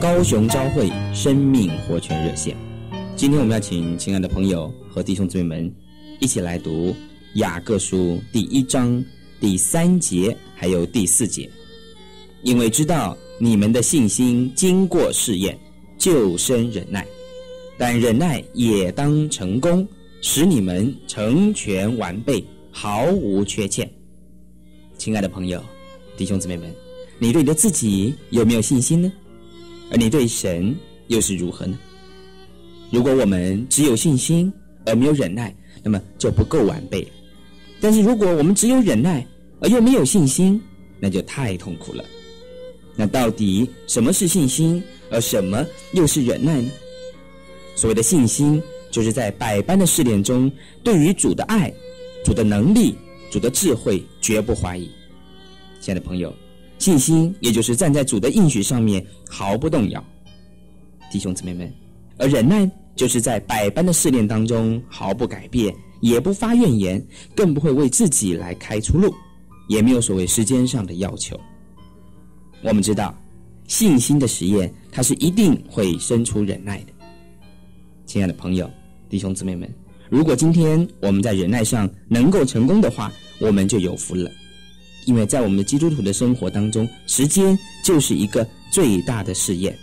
高雄朝会生命活泉热线。今天我们要请亲爱的朋友和弟兄姊妹们一起来读雅各书第一章第三节还有第四节，因为知道你们的信心经过试验，就生忍耐，但忍耐也当成功，使你们成全完备，毫无缺欠。亲爱的朋友、弟兄姊妹们，你对你的自己有没有信心呢？而你对神又是如何呢？如果我们只有信心而没有忍耐，那么就不够完备。但是如果我们只有忍耐而又没有信心，那就太痛苦了。那到底什么是信心，而什么又是忍耐呢？所谓的信心，就是在百般的试炼中，对于主的爱、主的能力。主的智慧绝不怀疑，亲爱的朋友，信心也就是站在主的应许上面毫不动摇，弟兄姊妹们；而忍耐就是在百般的试炼当中毫不改变，也不发怨言，更不会为自己来开出路，也没有所谓时间上的要求。我们知道，信心的实验它是一定会生出忍耐的，亲爱的朋友、弟兄姊妹们。如果今天我们在忍耐上能够成功的话，我们就有福了。因为在我们的基督徒的生活当中，时间就是一个最大的试验。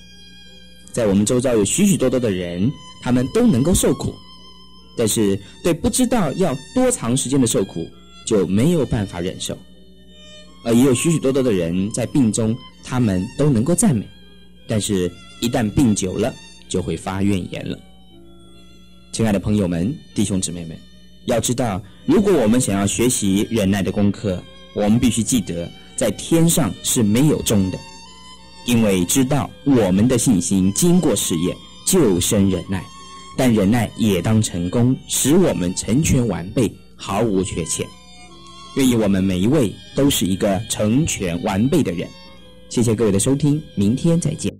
在我们周遭有许许多多的人，他们都能够受苦，但是对不知道要多长时间的受苦就没有办法忍受。而也有许许多多的人在病中，他们都能够赞美，但是一旦病久了，就会发怨言了。亲爱的朋友们、弟兄姊妹们，要知道，如果我们想要学习忍耐的功课，我们必须记得，在天上是没有终的，因为知道我们的信心经过试验，就生忍耐，但忍耐也当成功，使我们成全完备，毫无缺欠。愿意我们每一位都是一个成全完备的人。谢谢各位的收听，明天再见。